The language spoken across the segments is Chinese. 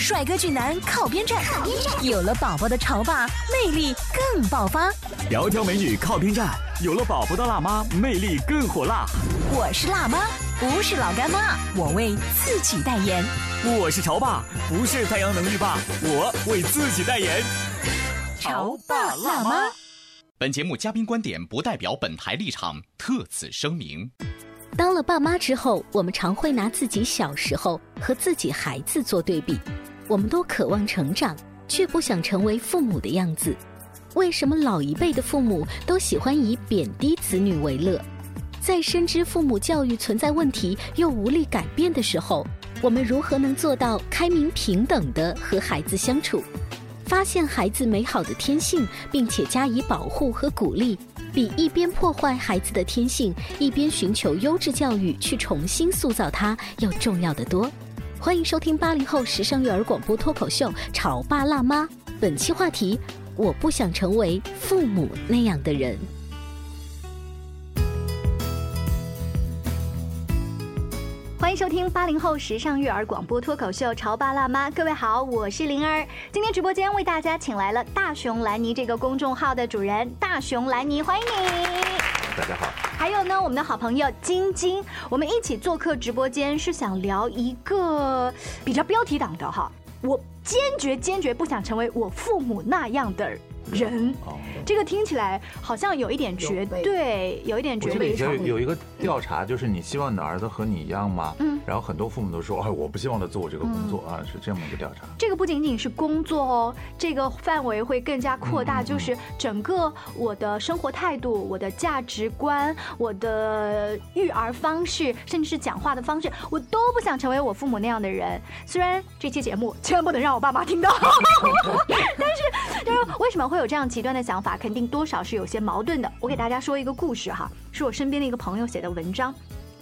帅哥俊男靠边站，有了宝宝的潮爸魅力更爆发。窈窕美女靠边站，有了宝宝的辣妈魅力更火辣。我是辣妈，不是老干妈，我为自己代言。我是潮爸，不是太阳能浴霸，我为自己代言。潮爸辣妈。本节目嘉宾观点不代表本台立场，特此声明。当了爸妈之后，我们常会拿自己小时候和自己孩子做对比。我们都渴望成长，却不想成为父母的样子。为什么老一辈的父母都喜欢以贬低子女为乐？在深知父母教育存在问题又无力改变的时候，我们如何能做到开明平等的和孩子相处？发现孩子美好的天性，并且加以保护和鼓励，比一边破坏孩子的天性，一边寻求优质教育去重新塑造他要重要的多。欢迎收听八零后时尚育儿广播脱口秀《潮爸辣妈》，本期话题：我不想成为父母那样的人。欢迎收听八零后时尚育儿广播脱口秀《潮爸辣妈》，各位好，我是灵儿。今天直播间为大家请来了大熊兰尼这个公众号的主人大熊兰尼，欢迎你。大家好。还有呢，我们的好朋友晶晶，我们一起做客直播间，是想聊一个比较标题党的哈。我坚决坚决不想成为我父母那样的。人，这个听起来好像有一点绝对，有一点绝对。有有一个调查，就是你希望你的儿子和你一样吗？嗯，然后很多父母都说，哎，我不希望他做我这个工作啊，是这么一个调查。这个不仅仅是工作哦，这个范围会更加扩大，就是整个我的生活态度、我的价值观、我的育儿方式，甚至是讲话的方式，我都不想成为我父母那样的人。虽然这期节目千万不能让我爸妈听到，但是，但是为什么会？有这样极端的想法，肯定多少是有些矛盾的。我给大家说一个故事哈，是我身边的一个朋友写的文章。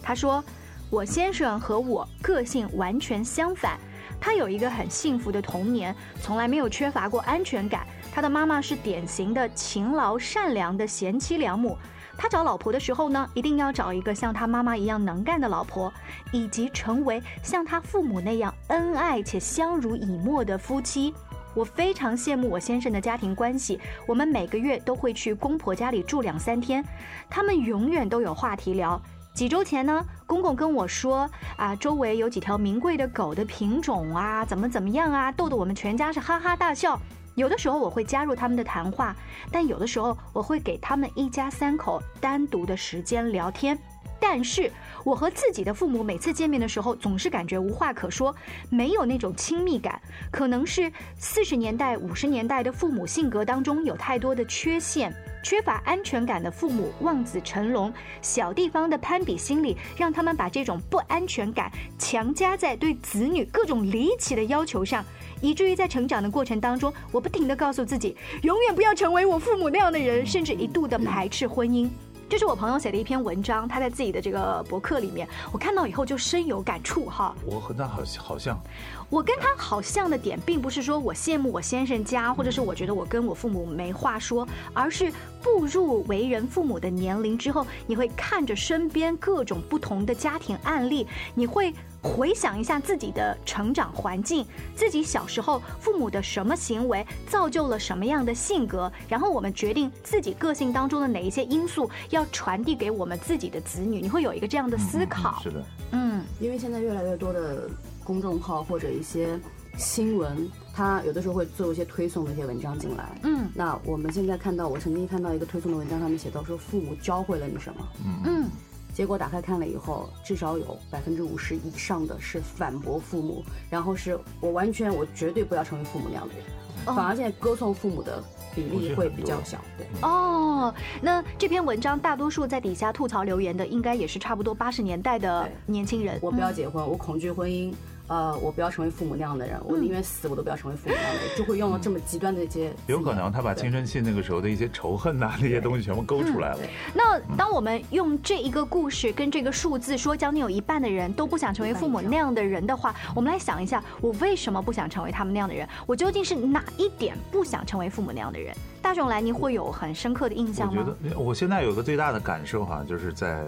他说，我先生和我个性完全相反。他有一个很幸福的童年，从来没有缺乏过安全感。他的妈妈是典型的勤劳善良的贤妻良母。他找老婆的时候呢，一定要找一个像他妈妈一样能干的老婆，以及成为像他父母那样恩爱且相濡以沫的夫妻。我非常羡慕我先生的家庭关系，我们每个月都会去公婆家里住两三天，他们永远都有话题聊。几周前呢，公公跟我说啊，周围有几条名贵的狗的品种啊，怎么怎么样啊，逗得我们全家是哈哈大笑。有的时候我会加入他们的谈话，但有的时候我会给他们一家三口单独的时间聊天。但是我和自己的父母每次见面的时候，总是感觉无话可说，没有那种亲密感。可能是四十年代、五十年代的父母性格当中有太多的缺陷，缺乏安全感的父母望子成龙，小地方的攀比心理，让他们把这种不安全感强加在对子女各种离奇的要求上，以至于在成长的过程当中，我不停的告诉自己，永远不要成为我父母那样的人，甚至一度的排斥婚姻。这是我朋友写的一篇文章，他在自己的这个博客里面，我看到以后就深有感触哈。我和他好好像，我跟他好像的点，并不是说我羡慕我先生家，或者是我觉得我跟我父母没话说，而是步入为人父母的年龄之后，你会看着身边各种不同的家庭案例，你会。回想一下自己的成长环境，自己小时候父母的什么行为造就了什么样的性格，然后我们决定自己个性当中的哪一些因素要传递给我们自己的子女，你会有一个这样的思考。是的，嗯，因为现在越来越多的公众号或者一些新闻，它有的时候会做一些推送的一些文章进来。嗯，那我们现在看到，我曾经看到一个推送的文章，上面写到说父母教会了你什么？嗯嗯。结果打开看了以后，至少有百分之五十以上的是反驳父母，然后是我完全我绝对不要成为父母那样的人，反而现在歌颂父母的比例会比较小。对，哦，那这篇文章大多数在底下吐槽留言的，应该也是差不多八十年代的年轻人。我不要结婚，我恐惧婚姻。呃，我不要成为父母那样的人，我宁愿死，我都不要成为父母那样的人，就会用了这么极端的一些。有可能他把青春期那个时候的一些仇恨呐，那些东西全部勾出来了。那当我们用这一个故事跟这个数字说，将近有一半的人都不想成为父母那样的人的话，我们来想一下，我为什么不想成为他们那样的人？我究竟是哪一点不想成为父母那样的人？大众来，你会有很深刻的印象吗？我觉得我现在有个最大的感受哈，就是在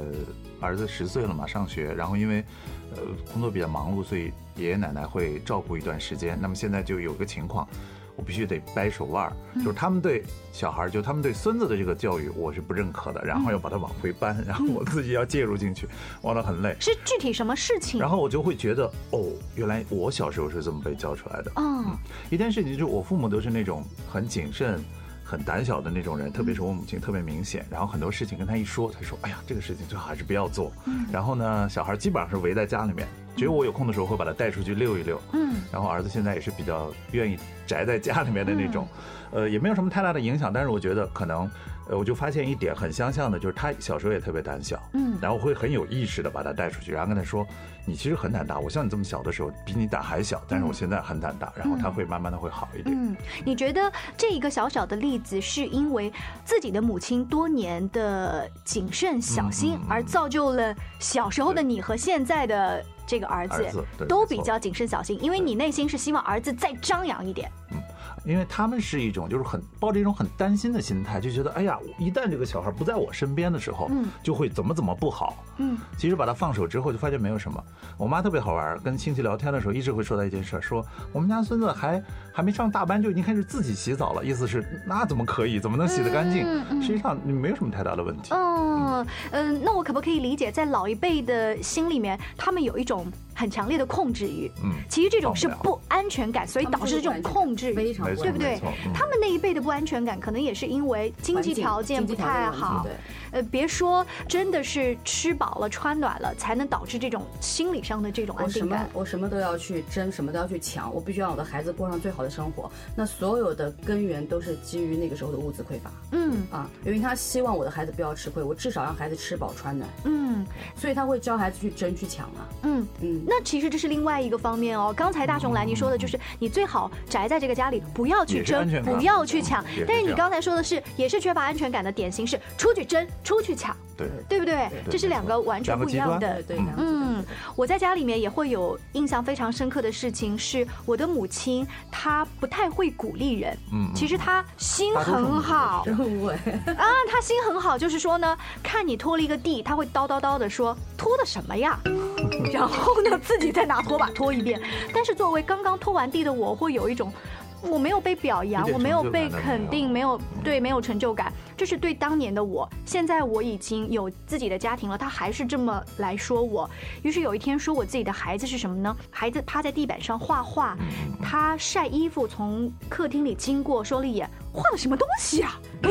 儿子十岁了嘛，上学，然后因为。呃，工作比较忙碌，所以爷爷奶奶会照顾一段时间。那么现在就有个情况，我必须得掰手腕儿，就是他们对小孩，就他们对孙子的这个教育，我是不认可的。然后要把他往回搬，然后我自己要介入进去，玩得很累。是具体什么事情？然后我就会觉得，哦，原来我小时候是这么被教出来的。嗯，一件事情就是我父母都是那种很谨慎。很胆小的那种人，特别是我母亲特别明显。然后很多事情跟他一说，他说：“哎呀，这个事情最好还是不要做。”然后呢，小孩基本上是围在家里面，只有我有空的时候会把他带出去溜一溜。嗯，然后儿子现在也是比较愿意宅在家里面的那种，呃，也没有什么太大的影响。但是我觉得可能。呃，我就发现一点很相像的，就是他小时候也特别胆小，嗯，然后会很有意识的把他带出去，然后跟他说，你其实很胆大，我像你这么小的时候比你胆还小，但是我现在很胆大，然后他会慢慢的会好一点。嗯，你觉得这一个小小的例子是因为自己的母亲多年的谨慎小心而造就了小时候的你和现在的这个儿子都比较谨慎小心，因为你内心是希望儿子再张扬一点。嗯。因为他们是一种就是很抱着一种很担心的心态，就觉得哎呀，一旦这个小孩不在我身边的时候，嗯，就会怎么怎么不好，嗯，其实把他放手之后，就发现没有什么。我妈特别好玩，跟亲戚聊天的时候，一直会说到一件事，说我们家孙子还还没上大班就已经开始自己洗澡了，意思是那怎么可以，怎么能洗得干净？实际上没有什么太大的问题。嗯嗯，那我可不可以理解，在老一辈的心里面，他们有一种。www.ecoagro.com. 很强烈的控制欲，嗯，其实这种是不安全感，所以导致这种控制，非常对不对？他们那一辈的不安全感，可能也是因为经济条件不太好。呃，别说真的是吃饱了穿暖了，才能导致这种心理上的这种安定感。我什么都要去争，什么都要去抢，我必须让我的孩子过上最好的生活。那所有的根源都是基于那个时候的物资匮乏。嗯啊，因为他希望我的孩子不要吃亏，我至少让孩子吃饱穿暖。嗯，所以他会教孩子去争去抢啊。嗯嗯。那其实这是另外一个方面哦。刚才大雄来你说的就是你最好宅在这个家里，不要去争，不要去抢。但是你刚才说的是，也是缺乏安全感的典型是出去争，出去抢。对，对不对？这是两个完全不一样的。对，嗯，我在家里面也会有印象非常深刻的事情，是我的母亲，她不太会鼓励人。嗯，其实她心很好。啊，她心很好，就是说呢，看你拖了一个地，她会叨叨叨的说拖的什么呀？然后呢，自己再拿拖把拖一遍。但是作为刚刚拖完地的我，会有一种。我没有被表扬，我没有被肯定，没有对，没有成就感。这是对当年的我。现在我已经有自己的家庭了，他还是这么来说我。于是有一天说我自己的孩子是什么呢？孩子趴在地板上画画，他晒衣服，从客厅里经过，说了一眼。画了什么东西啊？哎，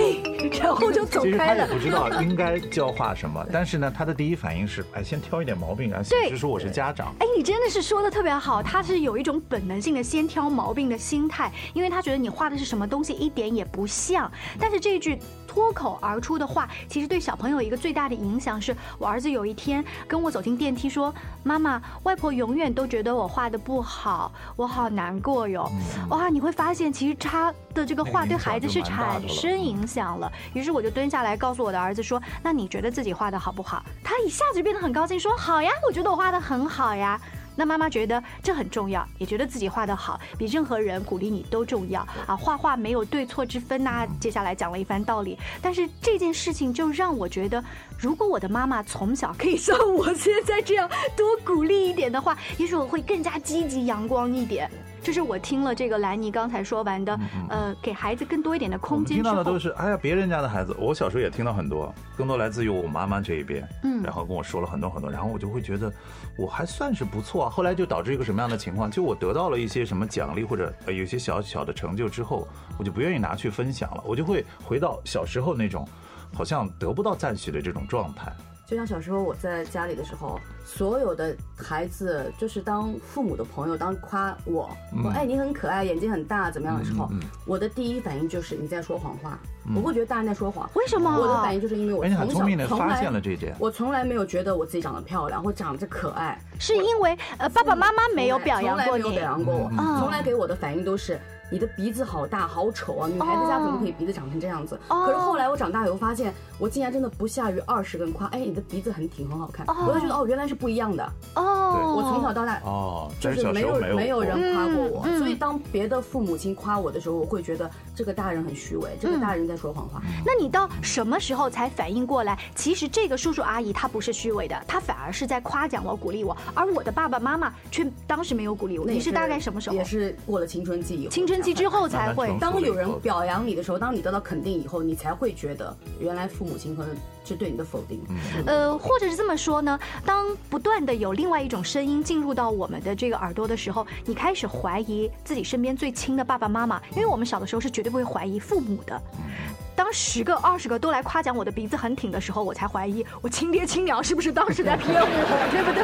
然后就走开了。其实他也不知道应该教画什么，但是呢，他的第一反应是，哎，先挑一点毛病啊。对，就说我是家长。哎，你真的是说的特别好，他是有一种本能性的先挑毛病的心态，因为他觉得你画的是什么东西一点也不像。但是这一句脱口而出的话，其实对小朋友一个最大的影响是，我儿子有一天跟我走进电梯说：“妈妈，外婆永远都觉得我画的不好，我好难过哟。”哇，你会发现其实他的这个画对孩。孩子是产生影响了，于是我就蹲下来告诉我的儿子说：“那你觉得自己画的好不好？”他一下子就变得很高兴，说：“好呀，我觉得我画的很好呀。”那妈妈觉得这很重要，也觉得自己画的好，比任何人鼓励你都重要啊！画画没有对错之分呐。接下来讲了一番道理，但是这件事情就让我觉得，如果我的妈妈从小可以像我现在这样多鼓励一点的话，也许我会更加积极阳光一点。这是我听了这个兰妮刚才说完的，呃，给孩子更多一点的空间。听到的都是，哎呀，别人家的孩子，我小时候也听到很多，更多来自于我妈妈这一边，嗯，然后跟我说了很多很多，然后我就会觉得我还算是不错啊。后来就导致一个什么样的情况？就我得到了一些什么奖励或者有些小小的成就之后，我就不愿意拿去分享了，我就会回到小时候那种好像得不到赞许的这种状态。就像小时候我在家里的时候，所有的孩子就是当父母的朋友，当夸我说哎你很可爱，眼睛很大，怎么样的时候，我的第一反应就是你在说谎话，我会觉得大人在说谎。为什么？我的反应就是因为我从小从来我从来没有觉得我自己长得漂亮或长得可爱，是因为呃爸爸妈妈没有表扬过你，表扬过我，从来给我的反应都是。你的鼻子好大，好丑啊！女孩子家怎么可以鼻子长成这样子？可是后来我长大以后发现，我竟然真的不下于二十个人夸，哎，你的鼻子很挺，很好看。哦我就觉得哦，原来是不一样的。哦，我从小到大哦，就是没有没有人夸过我，所以当别的父母亲夸我的时候，我会觉得这个大人很虚伪，这个大人在说谎话。那你到什么时候才反应过来？其实这个叔叔阿姨他不是虚伪的，他反而是在夸奖我、鼓励我，而我的爸爸妈妈却当时没有鼓励我。你是大概什么时候？也是过了青春期以后。青春期之后才会。当有人表扬你的时候，当你得到肯定以后，你才会觉得原来父母亲可能是对你的否定。呃，或者是这么说呢？当不断的有另外一种声音进入到我们的这个耳朵的时候，你开始怀疑自己身边最亲的爸爸妈妈，因为我们小的时候是绝对不会怀疑父母的。当十个、二十个都来夸奖我的鼻子很挺的时候，我才怀疑我亲爹亲娘是不是当时在骗我，对不对？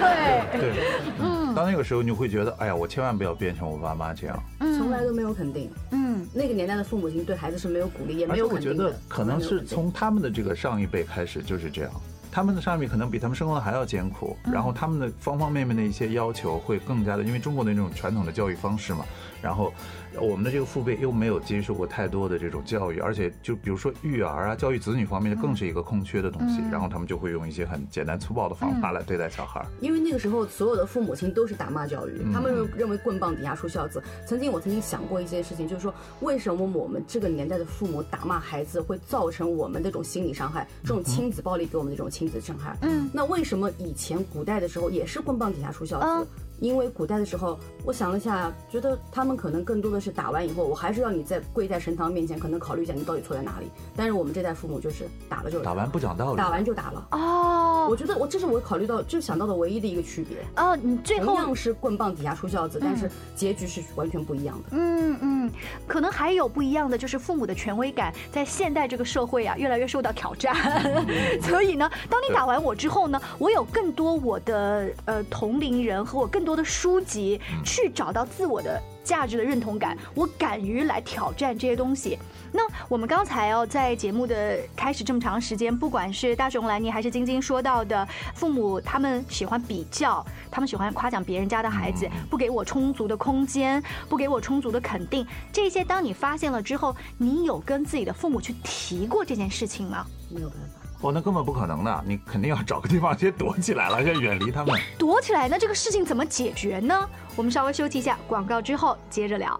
对，嗯。到那个时候，你会觉得，哎呀，我千万不要变成我爸妈这样。从来都没有肯定。嗯，那个年代的父母亲对孩子是没有鼓励，也没有肯定的。我觉得可能是从他们的这个上一辈开始就是这样，他们的上一辈可能比他们生活的还要艰苦，然后他们的方方面面的一些要求会更加的，因为中国的那种传统的教育方式嘛，然后。我们的这个父辈又没有接受过太多的这种教育，而且就比如说育儿啊、教育子女方面，更是一个空缺的东西。然后他们就会用一些很简单粗暴的方法来对待小孩。因为那个时候所有的父母亲都是打骂教育，他们认为棍棒底下出孝子。曾经我曾经想过一件事情，就是说为什么我们这个年代的父母打骂孩子会造成我们这种心理伤害，这种亲子暴力给我们的这种亲子伤害？嗯，那为什么以前古代的时候也是棍棒底下出孝子？因为古代的时候，我想了一下，觉得他们可能更多的是打完以后，我还是要你在跪在神堂面前，可能考虑一下你到底错在哪里。但是我们这代父母就是打了就打完不讲道理，打完就打了。哦，我觉得我这是我考虑到就想到的唯一的一个区别。哦，你最后同样是棍棒底下出孝子，但是结局是完全不一样的。嗯嗯嗯，可能还有不一样的就是父母的权威感在现代这个社会啊越来越受到挑战。所以呢，当你打完我之后呢，我有更多我的呃同龄人和我更多的书籍。去找到自我的价值的认同感，我敢于来挑战这些东西。那我们刚才哦，在节目的开始这么长时间，不管是大熊兰妮还是晶晶说到的，父母他们喜欢比较，他们喜欢夸奖别人家的孩子，不给我充足的空间，不给我充足的肯定，这些当你发现了之后，你有跟自己的父母去提过这件事情吗？没有办法。哦，那根本不可能的，你肯定要找个地方先躲起来了，要远离他们。躲起来，那这个事情怎么解决呢？我们稍微休息一下，广告之后接着聊。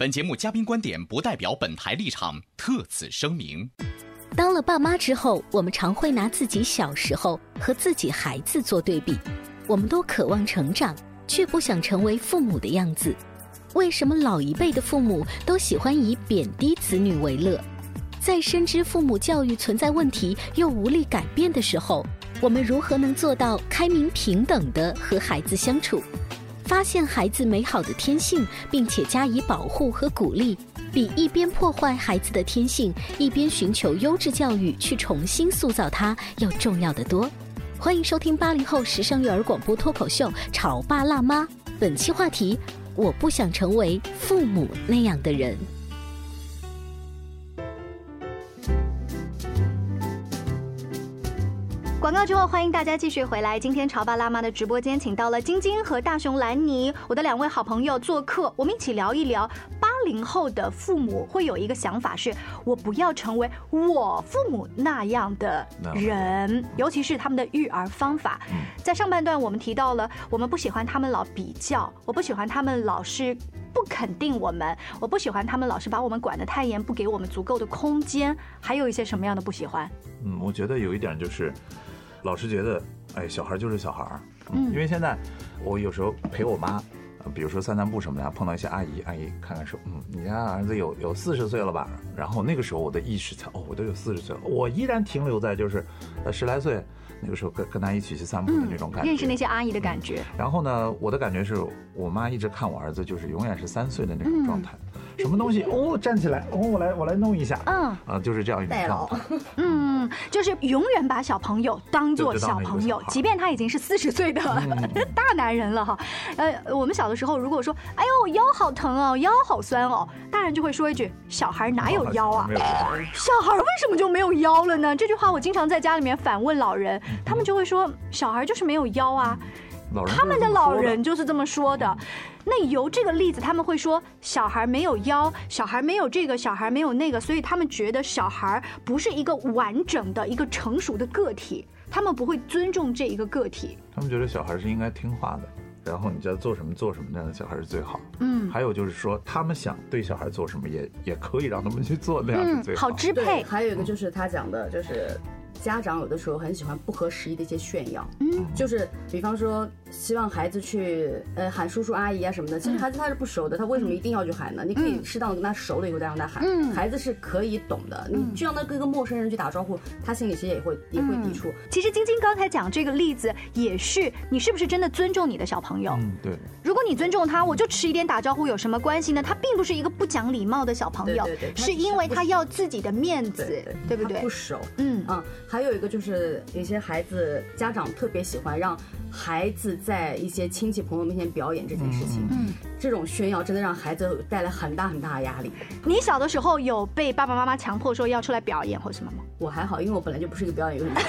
本节目嘉宾观点不代表本台立场，特此声明。当了爸妈之后，我们常会拿自己小时候和自己孩子做对比，我们都渴望成长，却不想成为父母的样子。为什么老一辈的父母都喜欢以贬低子女为乐？在深知父母教育存在问题又无力改变的时候，我们如何能做到开明平等的和孩子相处？发现孩子美好的天性，并且加以保护和鼓励，比一边破坏孩子的天性，一边寻求优质教育去重新塑造他要重要的多。欢迎收听八零后时尚育儿广播脱口秀《潮爸辣妈》，本期话题。我不想成为父母那样的人。广告之后，欢迎大家继续回来。今天潮爸辣妈的直播间，请到了晶晶和大熊兰尼，我的两位好朋友做客，我们一起聊一聊八零后的父母会有一个想法，是我不要成为我父母那样的人，尤其是他们的育儿方法。在上半段，我们提到了我们不喜欢他们老比较，我不喜欢他们老是不肯定我们，我不喜欢他们老是把我们管得太严，不给我们足够的空间。还有一些什么样的不喜欢？嗯，我觉得有一点就是。老是觉得，哎，小孩就是小孩儿，嗯，因为现在我有时候陪我妈，比如说散散步什么的，碰到一些阿姨，阿姨看看说，嗯，你家儿子有有四十岁了吧？然后那个时候我的意识才，哦，我都有四十岁了，我依然停留在就是呃十来岁那个时候跟跟他一起去散步的那种感觉，认识那些阿姨的感觉。然后呢，我的感觉是我妈一直看我儿子就是永远是三岁的那种状态。什么东西？哦，站起来。哦，我来我来弄一下，嗯。啊，就是这样一种状态，嗯，就是永远把小朋友当做小朋友，即便他已经是四十岁的 大男人了哈。呃，我们小的时候如果说，哎呦腰好疼哦，腰好酸哦，大人就会说一句，小孩哪有腰啊？小孩为什么就没有腰了呢？这句话我经常在家里面反问老人，他们就会说，小孩就是没有腰啊。他们的老人就是这么说的。那由这个例子，他们会说小孩没有腰，小孩没有这个，小孩没有那个，所以他们觉得小孩不是一个完整的一个成熟的个体，他们不会尊重这一个个体。他们觉得小孩是应该听话的，然后你叫做什么做什么，那样的小孩是最好。嗯。还有就是说，他们想对小孩做什么，也也可以让他们去做那样是最好。好支配。还有一个就是他讲的，就是。家长有的时候很喜欢不合时宜的一些炫耀，嗯，就是比方说希望孩子去呃喊叔叔阿姨啊什么的，其实孩子他是不熟的，他为什么一定要去喊呢？你可以适当的跟他熟了以后再让他喊，嗯，孩子是可以懂的。你就让他跟一个陌生人去打招呼，他心里其实也会也会抵触。其实晶晶刚才讲这个例子也是，你是不是真的尊重你的小朋友？嗯，对。如果你尊重他，我就迟一点打招呼有什么关系呢？他并不是一个不讲礼貌的小朋友，是因为他要自己的面子，对不对？不熟，嗯啊，还有一个就是。有些孩子家长特别喜欢让孩子在一些亲戚朋友面前表演这件事情，这种炫耀真的让孩子带来很大很大的压力。你小的时候有被爸爸妈妈强迫说要出来表演或什么吗？我还好，因为我本来就不是一个表演艺术生。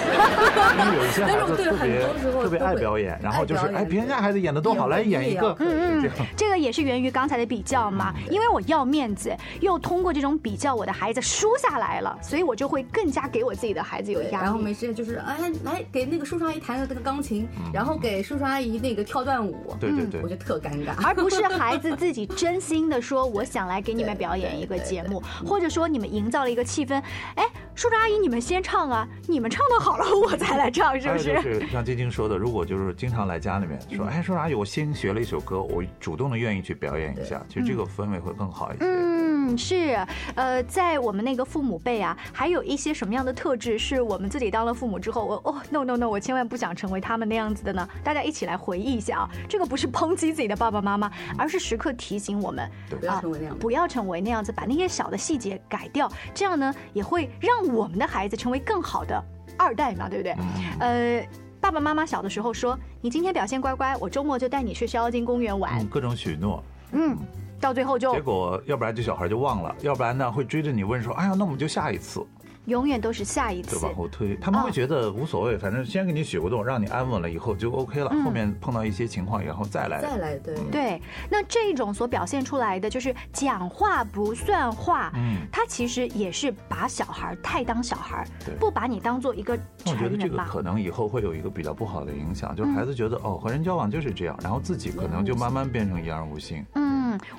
因为有一些孩子特别特别爱表演，然后就是哎，别人家孩子演的多好，来演一个。嗯嗯，这个也是源于刚才的比较嘛。因为我要面子，又通过这种比较，我的孩子输下来了，所以我就会更加给我自己的孩子有压力。然后没事就是哎，来给那个叔叔阿姨弹个这个钢琴，然后给叔叔阿姨那个跳段舞。对对对，我觉得特尴尬。而不是孩子自己真心的说，我想来给你们表演一个节目，或者说你们营造了一个气氛，哎。叔叔阿姨，你们先唱啊！你们唱的好了，我再来唱，是不是？是像晶晶说的，如果就是经常来家里面说，哎，叔叔阿姨，我新学了一首歌，我主动的愿意去表演一下，其实这个氛围会更好一些。嗯，是，呃，在我们那个父母辈啊，还有一些什么样的特质是我们自己当了父母之后，我哦，no no no，我千万不想成为他们那样子的呢？大家一起来回忆一下啊，这个不是抨击自己的爸爸妈妈，而是时刻提醒我们，不要成为那样，不要成为那样子，把那些小的细节改掉，这样呢，也会让。我们的孩子成为更好的二代嘛，对不对？呃，爸爸妈妈小的时候说，你今天表现乖乖，我周末就带你去逍遥津公园玩，各种许诺。嗯，到最后就结果，要不然这小孩就忘了，要不然呢会追着你问说，哎呀，那我们就下一次。永远都是下一次，就往后推。他们会觉得无所谓，反正先给你许个动，让你安稳了以后就 OK 了。后面碰到一些情况，以后再来。再来，对对。那这种所表现出来的就是讲话不算话，嗯，他其实也是把小孩太当小孩，不把你当做一个成人我觉得这个可能以后会有一个比较不好的影响，就是孩子觉得哦，和人交往就是这样，然后自己可能就慢慢变成言而无信。嗯，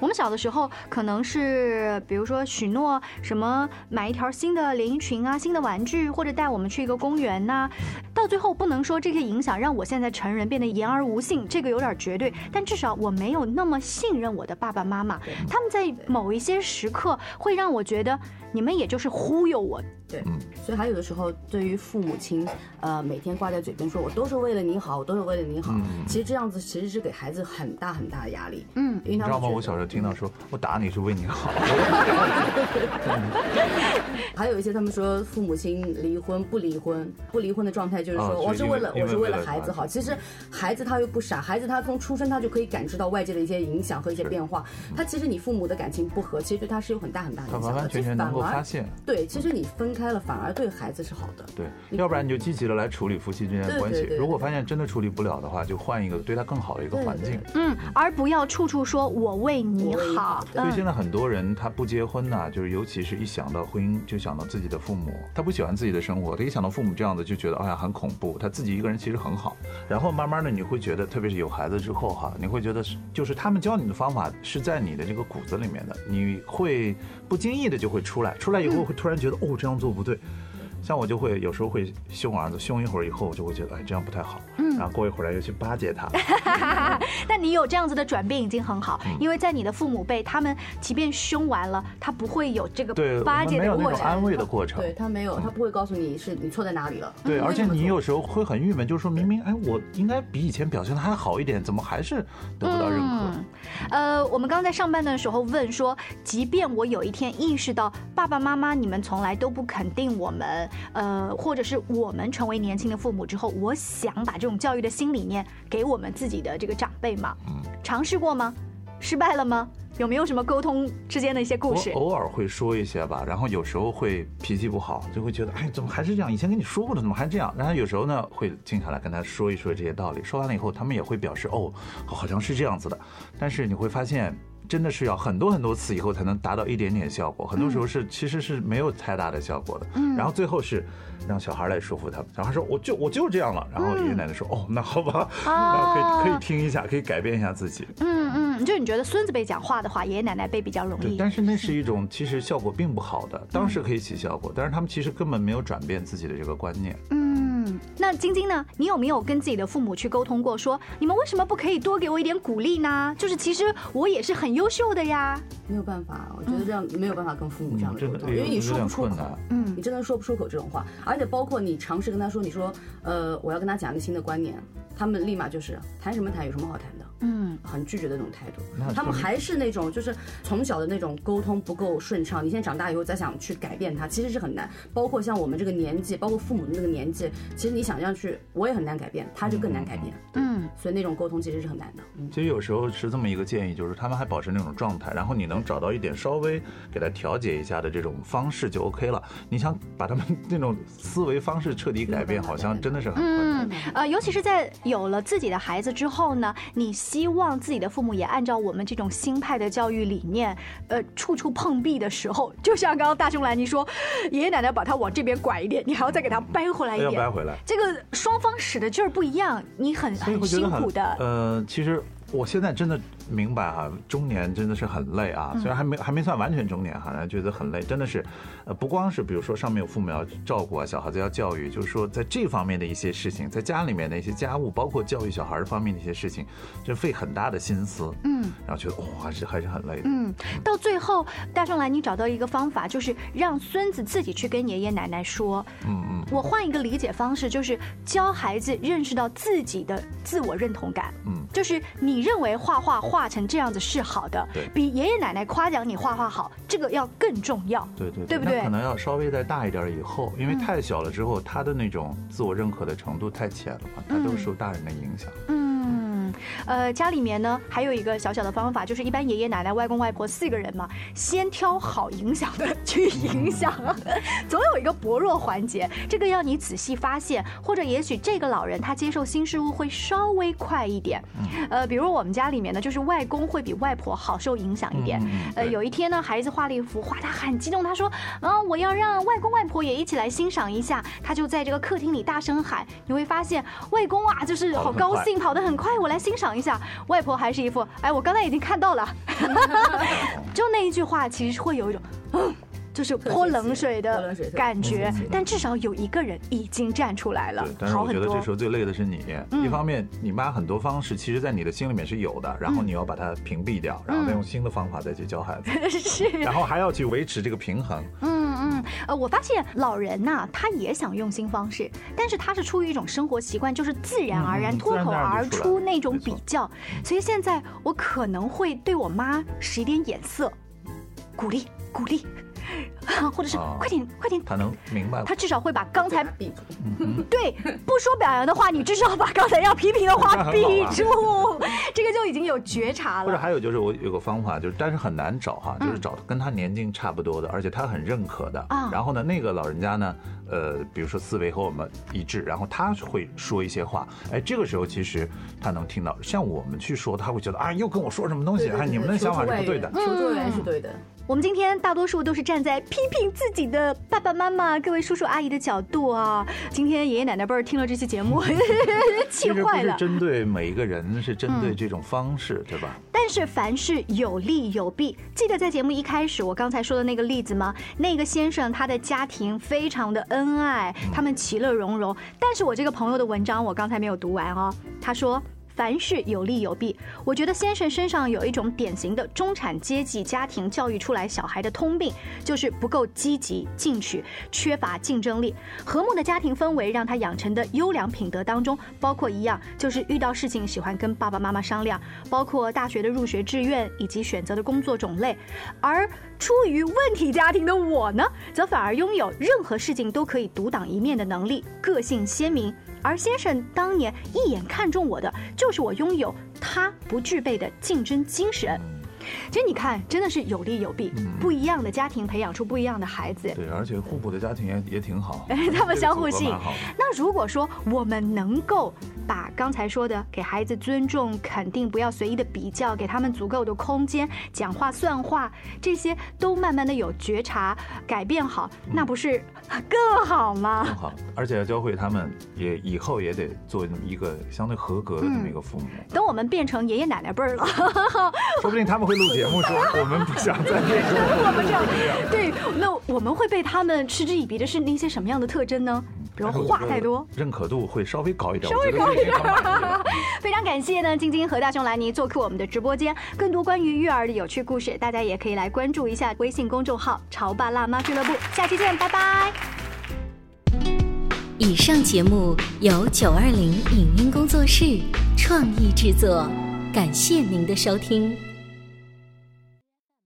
我们小的时候可能是比如说许诺什么买一条新的连衣裙。啊，新的玩具，或者带我们去一个公园呐，到最后不能说这些影响让我现在成人变得言而无信，这个有点绝对，但至少我没有那么信任我的爸爸妈妈，他们在某一些时刻会让我觉得。你们也就是忽悠我，对，所以还有的时候，对于父母亲，呃，每天挂在嘴边说我都是为了你好，我都是为了你好，其实这样子其实是给孩子很大很大的压力。嗯，你知道吗？我小时候听到说我打你是为你好。还有一些他们说父母亲离婚不离婚，不离婚的状态就是说我是为了我是为了孩子好。其实孩子他又不傻，孩子他从出生他就可以感知到外界的一些影响和一些变化。他其实你父母的感情不和，其实对他是有很大很大的影响的。完完全全能够。发现对，其实你分开。了，反而对孩子是好的。对，要不然你就积极的来处理夫妻之间的关系。如果发现真的处理不了的话，就换一个对他更好的一个环境。嗯，而不要处处说我为你好。所以现在很多人他不结婚呢，就是尤其是一想到婚姻就想到自己的父母，他不喜欢自己的生活，他一想到父母这样子就觉得哎呀很恐怖。他自己一个人其实很好。然后慢慢的你会觉得，特别是有孩子之后哈，你会觉得是就是他们教你的方法是在你的这个骨子里面的，你会不经意的就会出来，出来以后会突然觉得哦这样做不对。像我就会有时候会凶儿子，凶一会儿以后，我就会觉得哎这样不太好，嗯，然后过一会儿又去巴结他。但你有这样子的转变已经很好，因为在你的父母辈，他们即便凶完了，他不会有这个巴结的过程，安慰的过程，对他没有，他不会告诉你是你错在哪里了。对，而且你有时候会很郁闷，就是说明明哎我应该比以前表现的还好一点，怎么还是得不到认可？呃，我们刚在上班的时候问说，即便我有一天意识到爸爸妈妈你们从来都不肯定我们。呃，或者是我们成为年轻的父母之后，我想把这种教育的新理念给我们自己的这个长辈嘛，嗯，尝试过吗？失败了吗？有没有什么沟通之间的一些故事？偶尔会说一些吧，然后有时候会脾气不好，就会觉得，哎，怎么还是这样？以前跟你说过的，怎么还这样？然后有时候呢，会静下来跟他说一说这些道理。说完了以后，他们也会表示，哦，好像是这样子的。但是你会发现。真的是要很多很多次以后才能达到一点点效果，很多时候是其实是没有太大的效果的。嗯，然后最后是让小孩来说服他们，小孩说我就我就这样了，然后爷爷奶奶说哦那好吧，可以可以听一下，可以改变一下自己。嗯嗯，就你觉得孙子辈讲话的话，爷爷奶奶辈比较容易。但是那是一种其实效果并不好的，当时可以起效果，但是他们其实根本没有转变自己的这个观念。嗯。那晶晶呢？你有没有跟自己的父母去沟通过？说你们为什么不可以多给我一点鼓励呢？就是其实我也是很优秀的呀。没有办法，我觉得这样没有办法跟父母这样的沟通，因为你说不出口，嗯，你真的说不出口这种话。而且包括你尝试跟他说，你说，呃，我要跟他讲一个新的观念，他们立马就是谈什么谈，有什么好谈的。嗯，很拒绝的那种态度，他们还是那种就是从小的那种沟通不够顺畅。你现在长大以后再想去改变他，其实是很难。包括像我们这个年纪，包括父母的那个年纪，其实你想象去，我也很难改变，他就更难改变。嗯，所以那种沟通其实是很难的。其实有时候是这么一个建议，就是他们还保持那种状态，然后你能找到一点稍微给他调节一下的这种方式就 OK 了。你想把他们那种思维方式彻底改变，好像真的是很困难。呃，尤其是在有了自己的孩子之后呢，你。希望自己的父母也按照我们这种新派的教育理念，呃，处处碰壁的时候，就像刚刚大雄兰妮说，爷爷奶奶把他往这边拐一点，你还要再给他掰回来一点，掰回来。这个双方使的劲儿不一样，你很很辛苦的。呃，其实我现在真的。明白啊，中年真的是很累啊，虽然还没还没算完全中年哈，觉得很累，真的是，呃，不光是比如说上面有父母要照顾啊，小孩子要教育，就是说在这方面的一些事情，在家里面的一些家务，包括教育小孩方面的一些事情，就费很大的心思，嗯，然后觉得哇，还是还是很累的，嗯，到最后大圣来，你找到一个方法，就是让孙子自己去跟爷爷奶奶说，嗯嗯，我换一个理解方式，就是教孩子认识到自己的自我认同感，嗯，就是你认为画画画。画成这样子是好的，比爷爷奶奶夸奖你画画好，这个要更重要。对对，对不对？可能要稍微再大一点以后，因为太小了之后，他的那种自我认可的程度太浅了嘛，他都受大人的影响。嗯，呃，家里面呢还有一个小小的方法，就是一般爷爷奶奶、外公外婆四个人嘛，先挑好影响的去影响，总有一个薄弱环节，这个要你仔细发现，或者也许这个老人他接受新事物会稍微快一点。呃，比如我们家里面呢，就是。外公会比外婆好受影响一点。呃，有一天呢，孩子画了一幅画，他很激动，他说：“啊，我要让外公外婆也一起来欣赏一下。”他就在这个客厅里大声喊。你会发现，外公啊，就是好高兴，跑得很快，我来欣赏一下。外婆还是一副，哎，我刚才已经看到了。就那一句话，其实会有一种，嗯。就是泼冷水的感觉，但至少有一个人已经站出来了，但是我觉得这时候最累的是你。一方面，你妈很多方式其实，在你的心里面是有的，然后你要把它屏蔽掉，然后再用新的方法再去教孩子，是，然后还要去维持这个平衡。嗯嗯，呃，我发现老人呐，他也想用新方式，但是他是出于一种生活习惯，就是自然而然脱口而出那种比较，所以现在我可能会对我妈使一点眼色，鼓励鼓励。或者是快点快点，他能明白，他至少会把刚才闭住。对，不说表扬的话，你至少把刚才要批评的话 比住，这个就已经有觉察了。或者还有就是我有个方法，就是但是很难找哈，就是找跟他年龄差不多的，而且他很认可的。啊，然后呢，那个老人家呢，呃，比如说思维和我们一致，然后他会说一些话，哎，这个时候其实他能听到。像我们去说，他会觉得啊，又跟我说什么东西？哎，你们的想法是不对的，求助源是对的。我们今天大多数都是站在批评自己的爸爸妈妈、各位叔叔阿姨的角度啊。今天爷爷奶奶辈儿听了这期节目，气坏了。针对每一个人，是针对这种方式，对吧？但是凡事有利有弊。记得在节目一开始我刚才说的那个例子吗？那个先生他的家庭非常的恩爱，他们其乐融融。但是我这个朋友的文章我刚才没有读完哦，他说。凡事有利有弊，我觉得先生身上有一种典型的中产阶级家庭教育出来小孩的通病，就是不够积极进取，缺乏竞争力。和睦的家庭氛围让他养成的优良品德当中，包括一样，就是遇到事情喜欢跟爸爸妈妈商量，包括大学的入学志愿以及选择的工作种类。而出于问题家庭的我呢，则反而拥有任何事情都可以独当一面的能力，个性鲜明。而先生当年一眼看中我的，就是我拥有他不具备的竞争精神。其实你看，真的是有利有弊，不一样的家庭培养出不一样的孩子。对，而且互补的家庭也 也挺好，他们相互吸引。那如果说我们能够把刚才说的给孩子尊重、肯定，不要随意的比较，给他们足够的空间，讲话算话，这些都慢慢的有觉察，改变好，那不是更好吗？更好，而且要教会他们，也以后也得做一个相对合格的这么一个父母。等我们变成爷爷奶奶辈儿了，说不定他们会。录节目说我们不想再 变成我们这样，对，那我们会被他们嗤之以鼻的是那些什么样的特征呢？比如话太多，认可度会稍微高一点，稍微高一点。非常感谢呢，晶晶和大熊兰尼做客我们的直播间。更多关于育儿的有趣故事，大家也可以来关注一下微信公众号“潮爸辣妈俱乐部”。下期见，拜拜。以上节目由九二零影音工作室创意制作。感谢您的收听。